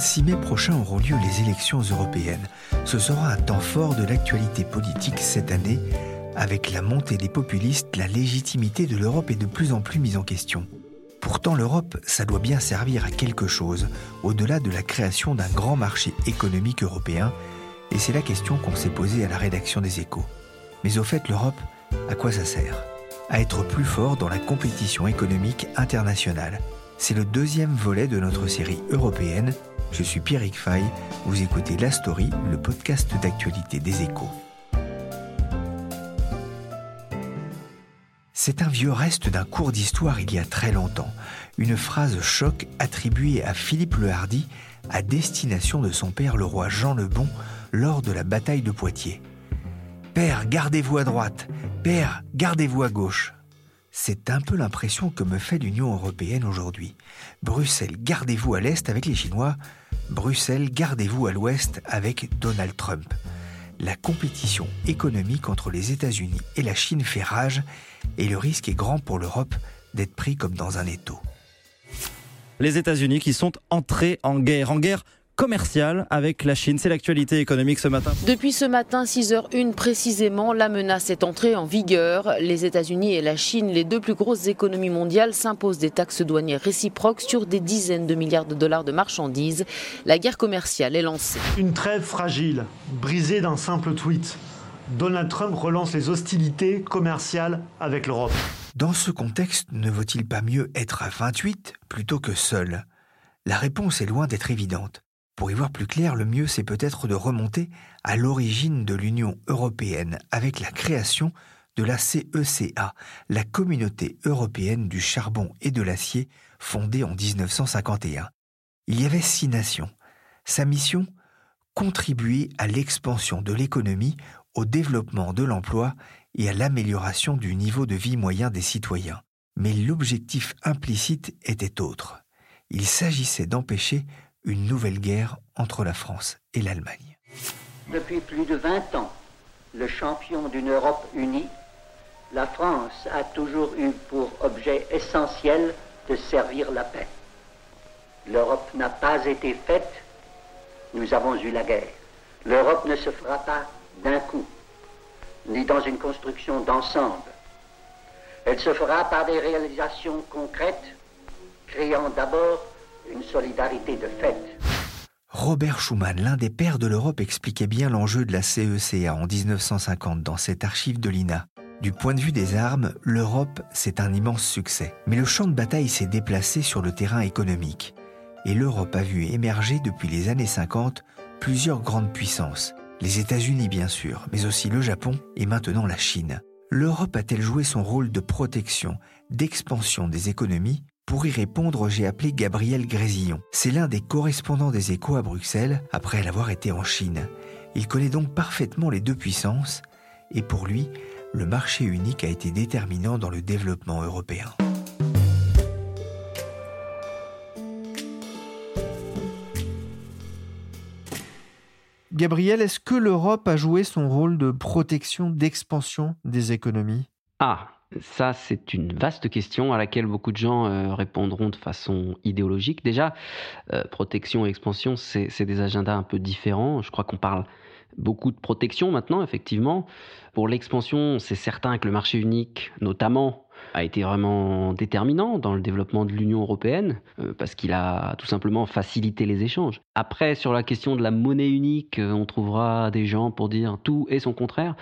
26 mai prochain auront lieu les élections européennes. Ce sera un temps fort de l'actualité politique cette année. Avec la montée des populistes, la légitimité de l'Europe est de plus en plus mise en question. Pourtant, l'Europe, ça doit bien servir à quelque chose, au-delà de la création d'un grand marché économique européen, et c'est la question qu'on s'est posée à la rédaction des échos. Mais au fait, l'Europe, à quoi ça sert? À être plus fort dans la compétition économique internationale. C'est le deuxième volet de notre série européenne. Je suis Pierrick Fay, vous écoutez La Story, le podcast d'actualité des échos. C'est un vieux reste d'un cours d'histoire il y a très longtemps, une phrase choc attribuée à Philippe le Hardy à destination de son père le roi Jean le Bon lors de la bataille de Poitiers. Père, gardez-vous à droite, Père, gardez-vous à gauche. C'est un peu l'impression que me fait l'Union européenne aujourd'hui. Bruxelles, gardez-vous à l'est avec les Chinois, Bruxelles, gardez-vous à l'ouest avec Donald Trump. La compétition économique entre les États-Unis et la Chine fait rage et le risque est grand pour l'Europe d'être pris comme dans un étau. Les États-Unis qui sont entrés en guerre, en guerre commerciale avec la Chine. C'est l'actualité économique ce matin. Depuis ce matin, 6h01 précisément, la menace est entrée en vigueur. Les États-Unis et la Chine, les deux plus grosses économies mondiales, s'imposent des taxes douanières réciproques sur des dizaines de milliards de dollars de marchandises. La guerre commerciale est lancée. Une trêve fragile, brisée d'un simple tweet. Donald Trump relance les hostilités commerciales avec l'Europe. Dans ce contexte, ne vaut-il pas mieux être à 28 plutôt que seul? La réponse est loin d'être évidente. Pour y voir plus clair, le mieux c'est peut-être de remonter à l'origine de l'Union européenne avec la création de la CECA, la Communauté européenne du charbon et de l'acier, fondée en 1951. Il y avait six nations. Sa mission? Contribuer à l'expansion de l'économie, au développement de l'emploi et à l'amélioration du niveau de vie moyen des citoyens. Mais l'objectif implicite était autre. Il s'agissait d'empêcher une nouvelle guerre entre la France et l'Allemagne. Depuis plus de 20 ans, le champion d'une Europe unie, la France a toujours eu pour objet essentiel de servir la paix. L'Europe n'a pas été faite, nous avons eu la guerre. L'Europe ne se fera pas d'un coup, ni dans une construction d'ensemble. Elle se fera par des réalisations concrètes, créant d'abord une solidarité de fait. Robert Schuman, l'un des pères de l'Europe, expliquait bien l'enjeu de la CECA en 1950 dans cette archive de l'INA. Du point de vue des armes, l'Europe, c'est un immense succès. Mais le champ de bataille s'est déplacé sur le terrain économique. Et l'Europe a vu émerger depuis les années 50 plusieurs grandes puissances. Les États-Unis, bien sûr, mais aussi le Japon et maintenant la Chine. L'Europe a-t-elle joué son rôle de protection, d'expansion des économies? Pour y répondre, j'ai appelé Gabriel Grésillon. C'est l'un des correspondants des échos à Bruxelles après l'avoir été en Chine. Il connaît donc parfaitement les deux puissances et pour lui, le marché unique a été déterminant dans le développement européen. Gabriel, est-ce que l'Europe a joué son rôle de protection, d'expansion des économies? Ah, ça, c'est une vaste question à laquelle beaucoup de gens euh, répondront de façon idéologique. Déjà, euh, protection et expansion, c'est des agendas un peu différents. Je crois qu'on parle beaucoup de protection maintenant, effectivement. Pour l'expansion, c'est certain que le marché unique, notamment, a été vraiment déterminant dans le développement de l'Union européenne, euh, parce qu'il a tout simplement facilité les échanges. Après, sur la question de la monnaie unique, euh, on trouvera des gens pour dire tout et son contraire,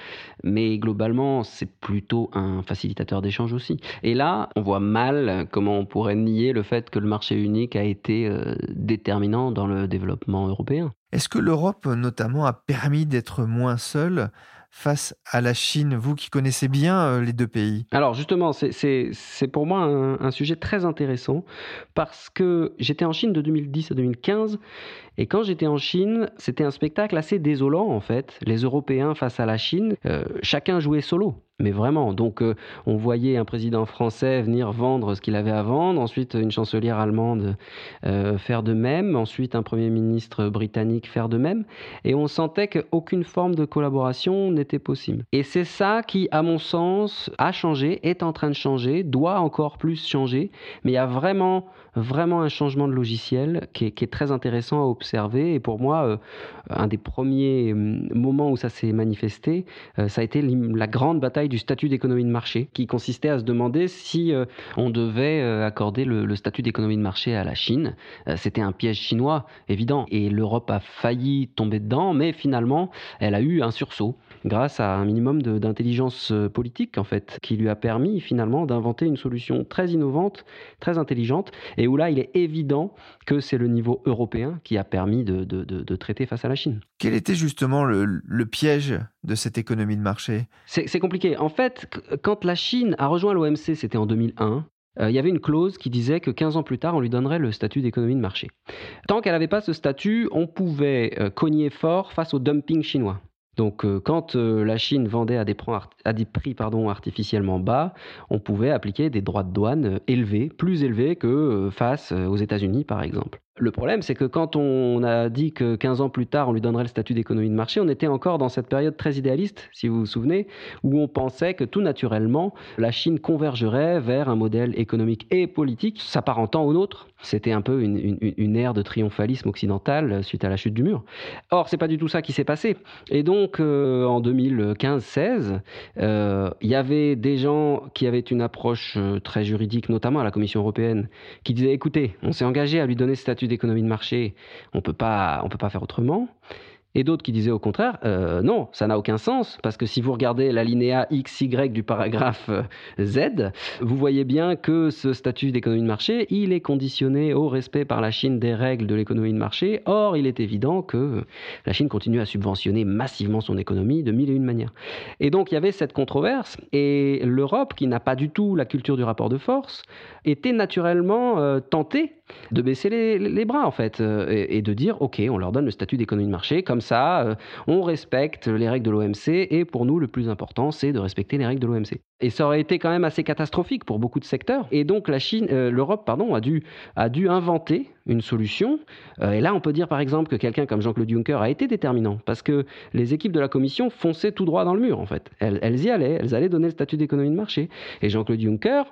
mais globalement, c'est plutôt un facilitateur d'échanges aussi. Et là, on voit mal comment on pourrait nier le fait que le marché unique a été euh, déterminant dans le développement européen. Est-ce que l'Europe, notamment, a permis d'être moins seule face à la Chine, vous qui connaissez bien euh, les deux pays Alors justement, c'est pour moi un, sujet très intéressant parce que j'étais en Chine de 2010 à 2015 et quand j'étais en Chine, c'était un spectacle assez désolant en fait. Les Européens face à la Chine, euh, chacun jouait solo. Mais vraiment, donc euh, on voyait un président français venir vendre ce qu'il avait à vendre, ensuite une chancelière allemande euh, faire de même, ensuite un premier ministre britannique faire de même, et on sentait qu'aucune forme de collaboration n'était possible. Et c'est ça qui, à mon sens, a changé, est en train de changer, doit encore plus changer, mais il y a vraiment vraiment un changement de logiciel qui est, très intéressant à observer. Et pour moi, euh, un des premiers hum, moments où ça s'est manifesté, euh, ça a été la grande bataille du statut d'économie de marché, qui consistait à se demander si euh, on devait accorder le, statut d'économie de marché à la Chine. C'était un piège chinois, évident. Et l'Europe a failli tomber dedans, mais finalement, elle a eu un sursaut grâce à un minimum d'intelligence euh, politique, en fait, qui lui a permis finalement d'inventer une solution très innovante, très intelligente, et où là, il est évident que c'est le niveau européen qui a permis de, traiter face à la Chine. Quel était justement le, piège de cette économie de marché? C'est compliqué. En fait, quand la Chine a rejoint l'OMC, c'était en 2001, euh, il y avait une clause qui disait que 15 ans plus tard, on lui donnerait le statut d'économie de marché. Tant qu'elle n'avait pas ce statut, on pouvait euh, cogner fort face au dumping chinois. Donc euh, quand euh, la Chine vendait à des, prix pardon, artificiellement bas, on pouvait appliquer des droits de douane euh, élevés, plus élevés que face aux États-Unis par exemple. Le problème, c'est que quand on a dit que 15 ans plus tard, on lui donnerait le statut d'économie de marché, on était encore dans cette période très idéaliste, si vous vous souvenez, où on pensait que tout naturellement, la Chine convergerait vers un modèle économique et politique s'apparentant au nôtre. C'était un peu une, ère de triomphalisme occidental suite à la chute du mur. Or, c'est pas du tout ça qui s'est passé. Et donc, euh, en 2015-16, euh, il y avait des gens qui avaient une approche euh, très juridique, notamment à la Commission européenne, qui disaient écoutez, on s'est engagé à lui donner ce statut d'économie de marché, on peut pas, on peut pas faire autrement et d'autres qui disaient au contraire, euh, non, ça n'a aucun sens, parce que si vous regardez l'alinéa XY du paragraphe euh, Z, vous voyez bien que ce statut d'économie de marché, il est conditionné au respect par la Chine des règles de l'économie de marché. Or, il est évident que la Chine continue à subventionner massivement son économie de mille et une manières. Et donc, il y avait cette controverse, et l'Europe, qui n'a pas du tout la culture du rapport de force, était naturellement euh, tentée de baisser les, bras, en fait, et, et, de dire, OK, on leur donne le statut d'économie de marché, comme ça, euh, on respecte les règles de l'OMC et pour nous, le plus important, c'est de respecter les règles de l'OMC. Et ça aurait été quand même assez catastrophique pour beaucoup de secteurs. Et donc la Chine, euh, l'Europe, pardon, a dû, a dû inventer une solution. Euh, et là, on peut dire par exemple que quelqu'un comme Jean-Claude Juncker a été déterminant parce que les équipes de la Commission fonçaient tout droit dans le mur en fait. Elles, y allaient, elles allaient donner le statut d'économie de marché. Et Jean-Claude Juncker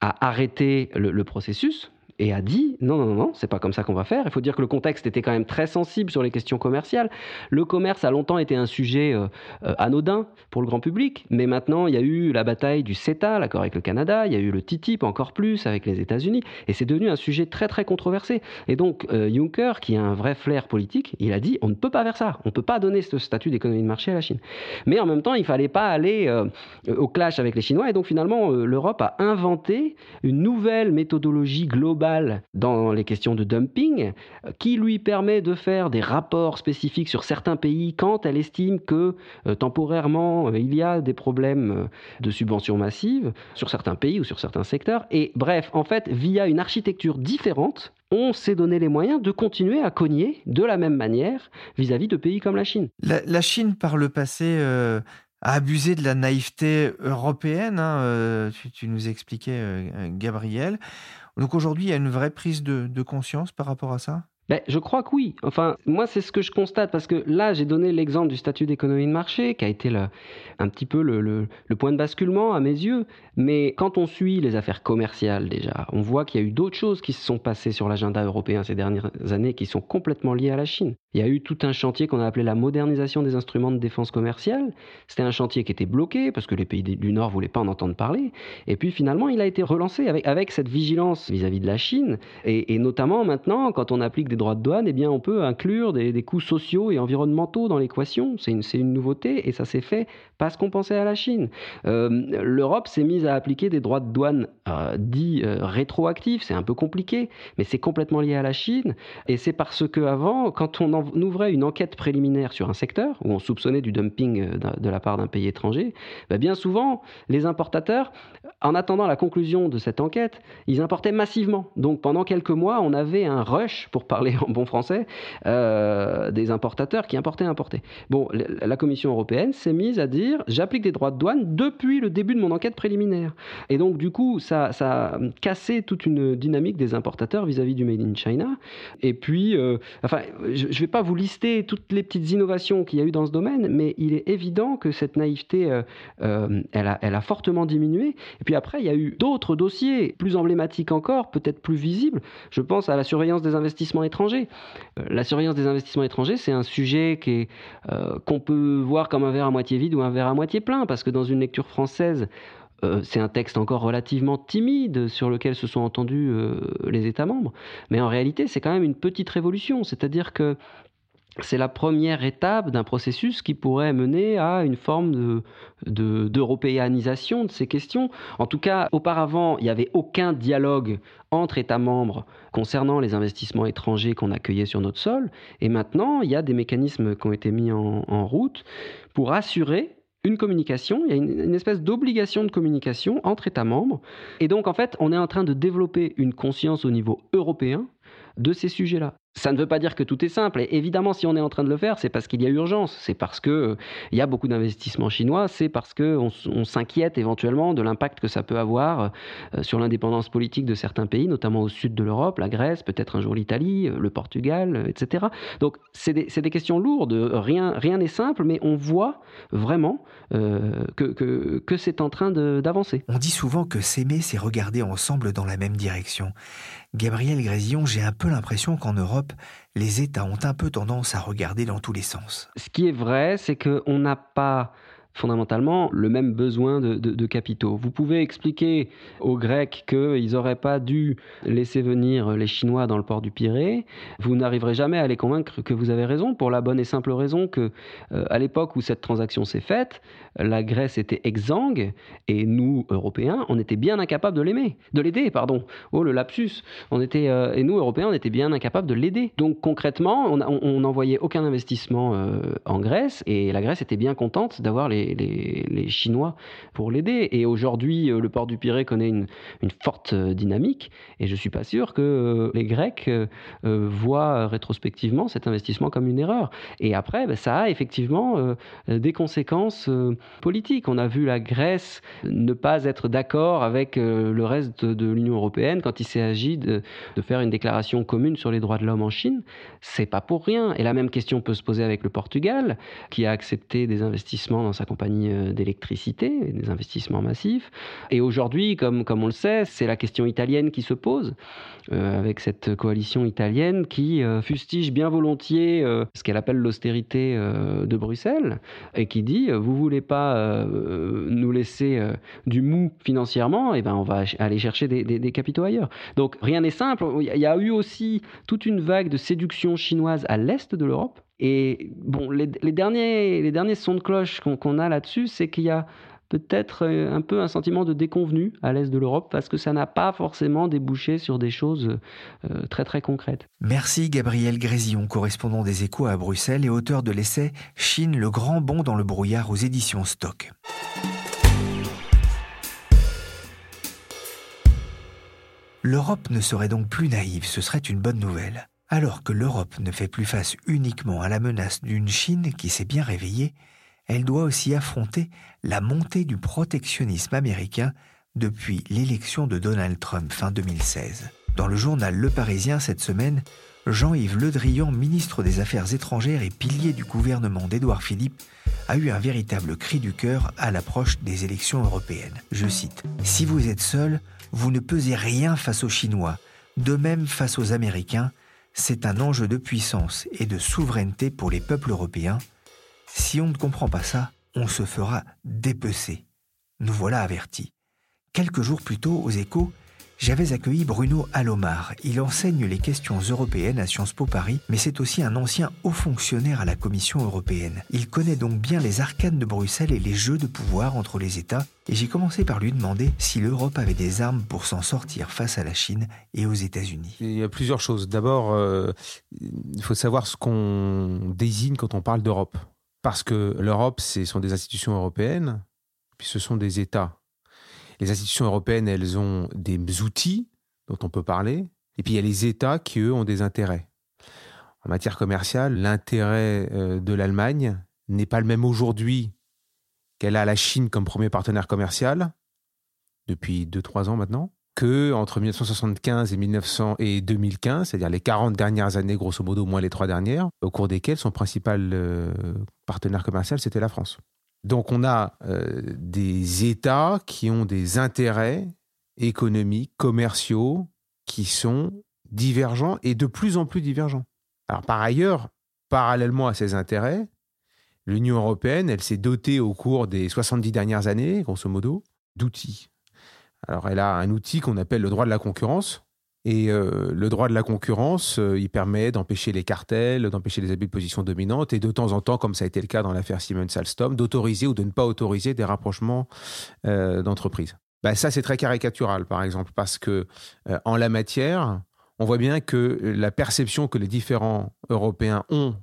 a arrêté le processus et a dit non, non, non, non, c'est pas comme ça qu'on va faire. Il faut dire que le contexte était quand même très sensible sur les questions commerciales. Le commerce a longtemps été un sujet euh, euh, anodin pour le grand public, mais maintenant il y a eu la bataille du CETA, l'accord avec le Canada, il y a eu le TTIP encore plus avec les États-Unis, et c'est devenu un sujet très très controversé. Et donc euh, Juncker, qui a un vrai flair politique, il a dit on ne peut pas faire ça, on ne peut pas donner ce statut d'économie de marché à la Chine. Mais en même temps, il fallait pas aller au clash avec les Chinois, et donc finalement l'Europe a inventé une nouvelle méthodologie globale dans les questions de dumping, qui lui permet de faire des rapports spécifiques sur certains pays quand elle estime que euh, temporairement euh, il y a des problèmes euh, de subventions massives sur certains pays ou sur certains secteurs. Et bref, en fait, via une architecture différente, on s'est donné les moyens de continuer à cogner de la même manière vis-à-vis de pays comme la Chine. La, Chine, par le passé, a abusé de la naïveté européenne. Hein, tu, nous expliquais, Gabriel. Donc aujourd'hui, il y a une vraie prise de, conscience par rapport à ça? Ben, Je crois que oui. Enfin, moi, c'est ce que je constate, parce que là, j'ai donné l'exemple du statut d'économie de marché, qui a été le, un petit peu le, le, point de basculement à mes yeux. Mais quand on suit les affaires commerciales déjà, on voit qu'il y a eu d'autres choses qui se sont passées sur l'agenda européen ces dernières années qui sont complètement liées à la Chine. Il y a eu tout un chantier qu'on a appelé la modernisation des instruments de défense commerciale. C'était un chantier qui était bloqué parce que les pays du Nord ne voulaient pas en entendre parler. Et puis finalement, il a été relancé avec, avec cette vigilance vis-à-vis de la Chine. Et, et, notamment maintenant, quand on applique des droits de douane, eh bien, on peut inclure des, des coûts sociaux et environnementaux dans l'équation. C'est une, une nouveauté et ça s'est fait parce qu'on pensait à la Chine. Euh, L'Europe s'est mise à appliquer des droits de douane euh, dits euh, rétroactifs. C'est un peu compliqué, mais c'est complètement lié à la Chine. Et c'est parce que avant, quand on, ouvrait une enquête préliminaire sur un secteur où on soupçonnait du dumping de, la part d'un pays étranger, bah, bien souvent, les importateurs, en attendant la conclusion de cette enquête, ils importaient massivement. Donc pendant quelques mois, on avait un rush, pour parler en bon français, des importateurs qui importaient, importaient. Bon, la Commission européenne s'est mise à dire j'applique des droits de douane depuis le début de mon enquête préliminaire. Et donc, du coup, ça, ça a cassé toute une dynamique des importateurs vis-à-vis du Made in China. Et puis, euh, enfin, je ne vais pas vous lister toutes les petites innovations qu'il y a eu dans ce domaine, mais il est évident que cette naïveté, euh, euh, elle, a, elle a fortement diminué. Et puis après, il y a eu d'autres dossiers plus emblématiques encore, peut-être plus visibles. Je pense à la surveillance des investissements étrangers. la surveillance des investissements étrangers, c'est un sujet qu'on peut voir comme un verre à moitié vide ou un verre à moitié plein, parce que dans une lecture française, euh, c'est un texte encore relativement timide sur lequel se sont entendus euh, les États membres. Mais en réalité, c'est quand même une petite révolution. C'est-à-dire que c'est la première étape d'un processus qui pourrait mener à une forme d'européanisation de, de, ces questions. En tout cas, auparavant, il n'y avait aucun dialogue entre États membres concernant les investissements étrangers qu'on accueillait sur notre sol. Et maintenant, il y a des mécanismes qui ont été mis en, en route pour assurer une communication, il y a une, espèce d'obligation de communication entre États membres. Et donc, en fait, on est en train de développer une conscience au niveau européen de ces sujets-là. Ça ne veut pas dire que tout est simple. Et évidemment, si on est en train de le faire, c'est parce qu'il y a urgence. C'est parce qu'il euh, y a beaucoup d'investissements chinois. C'est parce qu'on on, s'inquiète éventuellement de l'impact que ça peut avoir euh, sur l'indépendance politique de certains pays, notamment au sud de l'Europe, la Grèce, peut-être un jour l'Italie, euh, le Portugal, etc. Donc, c'est des, des, questions lourdes. Rien n'est simple, mais on voit vraiment que, que, que c'est en train d'avancer. On dit souvent que s'aimer, c'est regarder ensemble dans la même direction. Gabriel Grésillon, j'ai un peu l'impression qu'en Europe, les États ont un peu tendance à regarder dans tous les sens. Ce qui est vrai, c'est qu'on n'a pas fondamentalement le même besoin de, capitaux. Vous pouvez expliquer aux Grecs qu'ils n'auraient pas dû laisser venir les Chinois dans le port du Pirée. Vous n'arriverez jamais à les convaincre que vous avez raison, pour la bonne et simple raison que, euh, à l'époque où cette transaction s'est faite, la Grèce était exsangue et nous, Européens, on était bien incapables de l'aimer, de l'aider, pardon. Oh le lapsus. On était euh, et nous, Européens, on était bien incapables de l'aider. Donc concrètement, on n'envoyait aucun investissement euh, en Grèce et la Grèce était bien contente d'avoir les les, Chinois pour l'aider. Et aujourd'hui, euh, le port du Pirée connaît une, forte euh, dynamique et je ne suis pas sûr que euh, les Grecs voient rétrospectivement cet investissement comme une erreur. Et après, ben, ça a effectivement des conséquences politiques. On a vu la Grèce ne pas être d'accord avec le reste de l'Union européenne quand il agi de, de, faire une déclaration commune sur les droits de l'homme en Chine. C'est pas pour rien. Et la même question peut se poser avec le Portugal, qui a accepté des investissements dans sa compagnie euh, d'électricité, des investissements massifs. Et aujourd'hui, comme, comme on le sait, c'est la question italienne qui se pose, euh, avec cette coalition italienne qui euh, fustige bien volontiers ce qu'elle appelle l'austérité de Bruxelles, et qui dit, vous voulez pas nous laisser du mou financièrement, et eh ben on va aller chercher des, des capitaux ailleurs. Donc rien n'est simple. Il y a eu aussi toute une vague de séduction chinoise à l'est de l'Europe et bon, les, derniers, sons de cloche qu'on a là-dessus, c'est qu'il y a peut-être euh, un peu un sentiment de déconvenu à l'est de l'Europe parce que ça n'a pas forcément débouché sur des choses euh, très très concrètes. Merci Gabriel Grésillon, correspondant des échos à Bruxelles et auteur de l'essai Chine, le grand bond dans le brouillard aux éditions Stock. L'Europe ne serait donc plus naïve, ce serait une bonne nouvelle. Alors que l'Europe ne fait plus face uniquement à la menace d'une Chine qui s'est bien réveillée, elle doit aussi affronter la montée du protectionnisme américain depuis l'élection de Donald Trump fin 2016. Dans le journal Le Parisien cette semaine, Jean-Yves Le Drian, ministre des Affaires étrangères et pilier du gouvernement d'Édouard Philippe, a eu un véritable cri du cœur à l'approche des élections européennes. Je cite Si vous êtes seul, vous ne pesez rien face aux Chinois. De même face aux Américains, c'est un enjeu de puissance et de souveraineté pour les peuples européens. Si on ne comprend pas ça, on se fera dépecer. Nous voilà avertis. Quelques jours plus tôt, aux échos, j'avais accueilli Bruno Alomar. Il enseigne les questions européennes à Sciences Po Paris, mais c'est aussi un ancien haut fonctionnaire à la Commission européenne. Il connaît donc bien les arcanes de Bruxelles et les jeux de pouvoir entre les États, et j'ai commencé par lui demander si l'Europe avait des armes pour s'en sortir face à la Chine et aux États-Unis. Il y a plusieurs choses. D'abord, euh, il faut savoir ce qu'on désigne quand on parle d'Europe. Parce que l'Europe, ce sont des institutions européennes, puis ce sont des États les institutions européennes, elles ont des outils dont on peut parler, et puis il y a les États qui, eux, ont des intérêts. En matière commerciale, l'intérêt euh, de l'Allemagne n'est pas le même aujourd'hui qu'elle a la Chine comme premier partenaire commercial, depuis 2-3 ans maintenant, que entre 1975 et, 1900 et 2015, c'est-à-dire les 40 dernières années, grosso modo, moins les trois dernières, au cours desquelles son principal euh, partenaire commercial, c'était la France. Donc on a euh, des États qui ont des intérêts économiques, commerciaux, qui sont divergents et de plus en plus divergents. Alors par ailleurs, parallèlement à ces intérêts, l'Union européenne, elle s'est dotée au cours des 70 dernières années, grosso modo, d'outils. Alors elle a un outil qu'on appelle le droit de la concurrence, et euh, le droit de la concurrence, euh, il permet d'empêcher les cartels, d'empêcher les abus de position dominante et de temps en temps, comme ça a été le cas dans l'affaire Siemens-Alstom, d'autoriser ou de ne pas autoriser des rapprochements euh, d'entreprises. Bah, ça, c'est très caricatural, par exemple, parce que en la matière, on voit bien que la perception que les différents Européens ont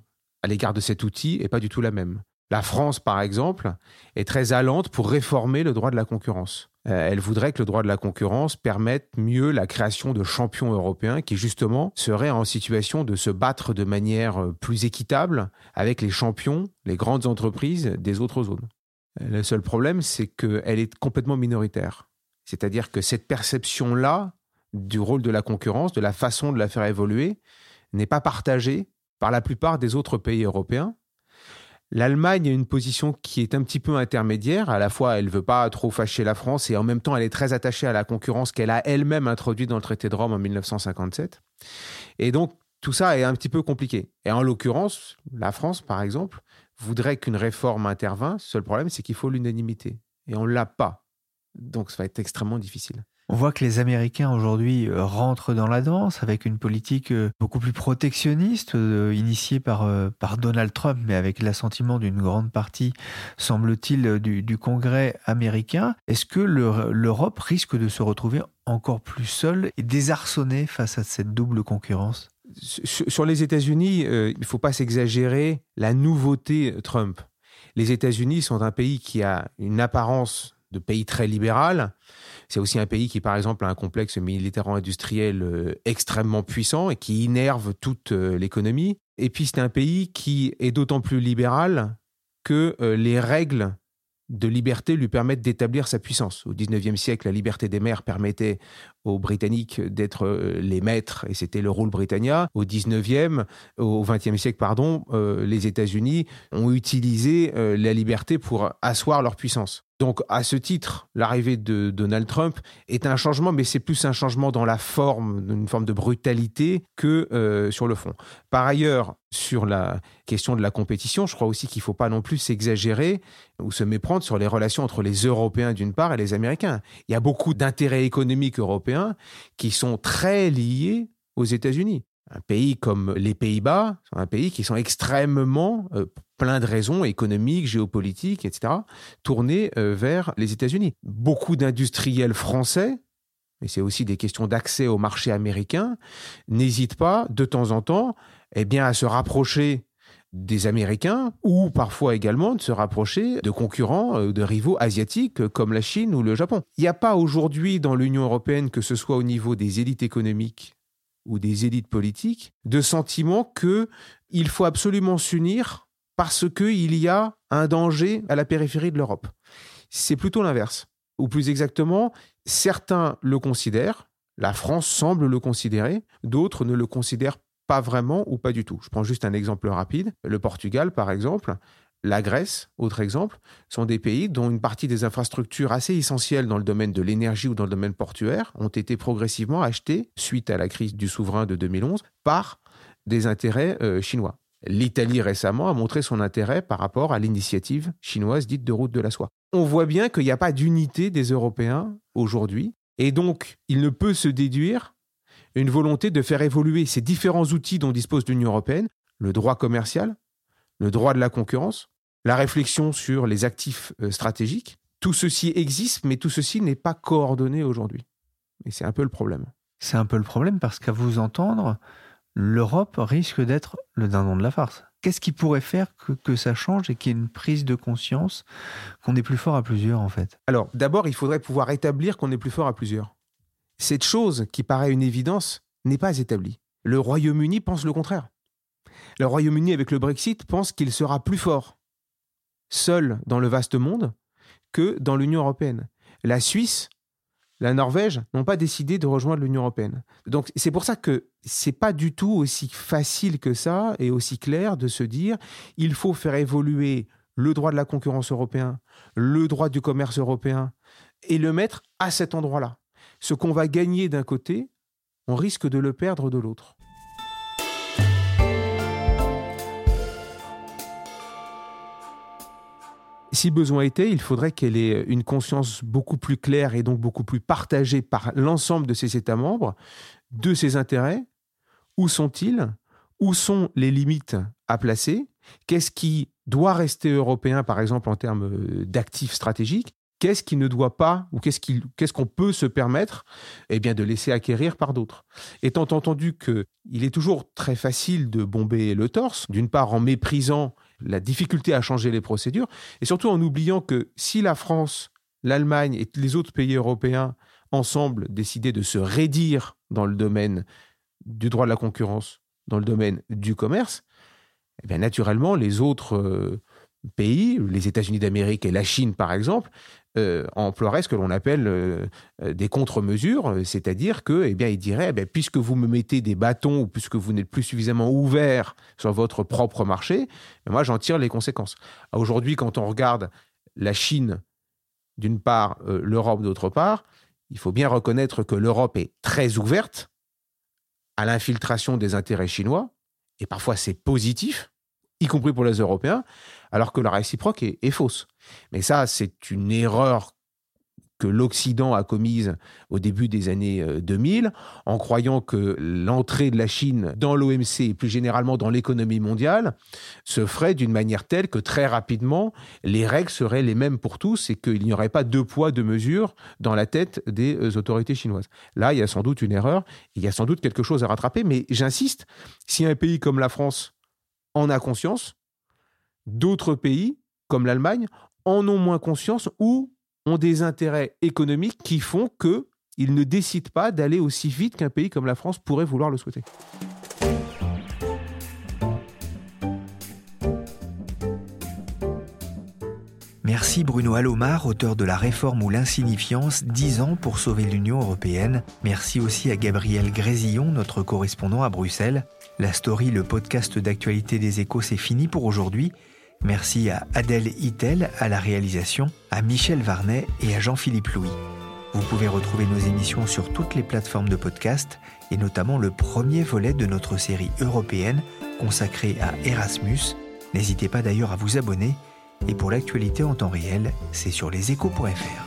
à l'égard de cet outil n'est pas du tout la même. La France, par exemple, est très allante pour réformer le droit de la concurrence. Euh, elle voudrait que le droit de la concurrence permette mieux la création de champions européens qui justement seraient en situation de se battre de manière euh, plus équitable avec les champions, les grandes entreprises des autres zones. Euh, le seul problème, c'est qu'elle est complètement minoritaire. C'est-à-dire que cette perception-là du rôle de la concurrence, de la façon de la faire évoluer, n'est pas partagée par la plupart des autres pays européens L'Allemagne a une position qui est un petit peu intermédiaire. À la fois, elle ne veut pas trop fâcher la France et en même temps, elle est très attachée à la concurrence qu'elle a elle-même introduite dans le traité de Rome en 1957. Et donc, tout ça est un petit peu compliqué. Et en l'occurrence, la France, par exemple, voudrait qu'une réforme intervint. Seul problème, c'est qu'il faut l'unanimité. Et on ne l'a pas. Donc, ça va être extrêmement difficile. On voit que les Américains aujourd'hui euh, rentrent dans la danse avec une politique euh, beaucoup plus protectionniste euh, initiée par, par Donald Trump, mais avec l'assentiment d'une grande partie, semble-t-il, du, Congrès américain. Est-ce que l'Europe risque de se retrouver encore plus seule et désarçonnée face à cette double concurrence? Sur les États-Unis, il ne faut pas s'exagérer la nouveauté Trump. Les États-Unis sont un pays qui a une apparence de pays très libéral, c'est aussi un pays qui, par exemple, a un complexe militaro-industriel euh, extrêmement puissant et qui innerve toute euh, l'économie. Et puis, c'est un pays qui est d'autant plus libéral que euh, les règles de liberté lui permettent d'établir sa puissance. Au XIXe siècle, la liberté des mers permettait aux Britanniques d'être les maîtres, et c'était le rôle britannique. Au XIXe, au XXe siècle, pardon, les États-Unis ont utilisé la liberté pour asseoir leur puissance. Donc, à ce titre, l'arrivée de Donald Trump est un changement, mais c'est plus un changement dans la forme, une forme de brutalité que euh, sur le fond. Par ailleurs, sur la question de la compétition, je crois aussi qu'il ne faut pas non plus s'exagérer ou se méprendre sur les relations entre les Européens d'une part et les Américains. Il y a beaucoup d'intérêts économiques européens qui sont très liés aux États-Unis un pays comme les Pays-Bas un pays qui sont extrêmement euh, plein de raisons économiques, géopolitiques, etc., tournés euh, vers les États-Unis. Beaucoup d'industriels français, et c'est aussi des questions d'accès au marché américain, n'hésitent pas de temps en temps eh à se rapprocher des Américains ou parfois également de se rapprocher de concurrents, euh, de rivaux asiatiques comme la Chine ou le Japon. Il n'y a pas aujourd'hui dans l'Union européenne, que ce soit au niveau des élites économiques ou des élites politiques de sentiment que il faut absolument s'unir parce qu'il y a un danger à la périphérie de l'Europe. C'est plutôt l'inverse. Ou plus exactement, certains le considèrent, la France semble le considérer, d'autres ne le considèrent pas vraiment ou pas du tout. Je prends juste un exemple rapide. Le Portugal, par exemple, la Grèce, autre exemple, sont des pays dont une partie des infrastructures assez essentielles dans le domaine de l'énergie ou dans le domaine portuaire ont été progressivement achetées, suite à la crise du souverain de 2011, par des intérêts euh, chinois. L'Italie récemment a montré son intérêt par rapport à l'initiative chinoise dite de route de la soie. On voit bien qu'il n'y a pas d'unité des Européens aujourd'hui, et donc il ne peut se déduire une volonté de faire évoluer ces différents outils dont dispose l'Union européenne, le droit commercial, le droit de la concurrence, la réflexion sur les actifs euh, stratégiques. Tout ceci existe, mais tout ceci n'est pas coordonné aujourd'hui. Et c'est un peu le problème. C'est un peu le problème parce qu'à vous entendre, l'Europe risque d'être le dindon de la farce. Qu'est-ce qui pourrait faire que, que ça change et qu'il y ait une prise de conscience qu'on est plus fort à plusieurs en fait? Alors d'abord, il faudrait pouvoir établir qu'on est plus fort à plusieurs. Cette chose qui paraît une évidence n'est pas établie. Le Royaume-Uni pense le contraire. Le Royaume-Uni, avec le Brexit, pense qu'il sera plus fort seul dans le vaste monde que dans l'Union européenne. La Suisse, la Norvège n'ont pas décidé de rejoindre l'Union européenne. Donc c'est pour ça que c'est pas du tout aussi facile que ça et aussi clair de se dire il faut faire évoluer le droit de la concurrence européen, le droit du commerce européen et le mettre à cet endroit-là. Ce qu'on va gagner d'un côté, on risque de le perdre de l'autre. Si besoin était, il faudrait qu'elle ait une conscience beaucoup plus claire et donc beaucoup plus partagée par l'ensemble de ses États membres de ses intérêts. Où sont-ils? Où sont les limites à placer? Qu'est-ce qui doit rester européen, par exemple, en termes d'actifs stratégiques? Qu'est-ce qui ne doit pas ou qu'est-ce qu'on peut se permettre eh bien de laisser acquérir par d'autres? Étant entendu que il est toujours très facile de bomber le torse, d'une part en méprisant la difficulté à changer les procédures. Et surtout en oubliant que si la France, l'Allemagne et les autres pays européens ensemble décidaient de se raidir dans le domaine du droit de la concurrence, dans le domaine du commerce, eh bien naturellement les autres euh, pays, les États-Unis d'Amérique et la Chine par exemple, euh, emploierait ce que l'on appelle euh, euh, des contre-mesures, c'est-à-dire que, eh bien, il dirait, eh puisque vous me mettez des bâtons ou puisque vous n'êtes plus suffisamment ouvert sur votre propre marché, eh moi j'en tire les conséquences. Aujourd'hui, quand on regarde la Chine d'une part, l'Europe d'autre part, il faut bien reconnaître que l'Europe est très ouverte à l'infiltration des intérêts chinois, et parfois c'est positif, y compris pour les Européens, alors que la réciproque est, fausse. Mais ça, c'est une erreur que l'Occident a commise au début des années 2000, euh, en croyant que l'entrée de la Chine dans l'OMC et plus généralement dans l'économie mondiale se ferait d'une manière telle que très rapidement, les règles seraient les mêmes pour tous et qu'il n'y aurait pas deux poids, deux mesures dans la tête des euh, autorités chinoises. Là, il y a sans doute une erreur, il y a sans doute quelque chose à rattraper, mais j'insiste, si un pays comme la France en a conscience, d'autres pays, comme l'Allemagne, en ont moins conscience ou ont des intérêts économiques qui font qu'ils ne décident pas d'aller aussi vite qu'un pays comme la France pourrait vouloir le souhaiter. Merci Bruno Alomar, auteur de La réforme ou l'insignifiance, 10 ans pour sauver l'Union européenne. Merci aussi à Gabriel Grésillon, notre correspondant à Bruxelles. La story, le podcast d'actualité des échos, c'est fini pour aujourd'hui. Merci à Adèle Itel à la réalisation, à Michel Varnet et à Jean-Philippe Louis. Vous pouvez retrouver nos émissions sur toutes les plateformes de podcast et notamment le premier volet de notre série européenne consacrée à Erasmus. N'hésitez pas d'ailleurs à vous abonner et pour l'actualité en temps réel, c'est sur leséchos.fr.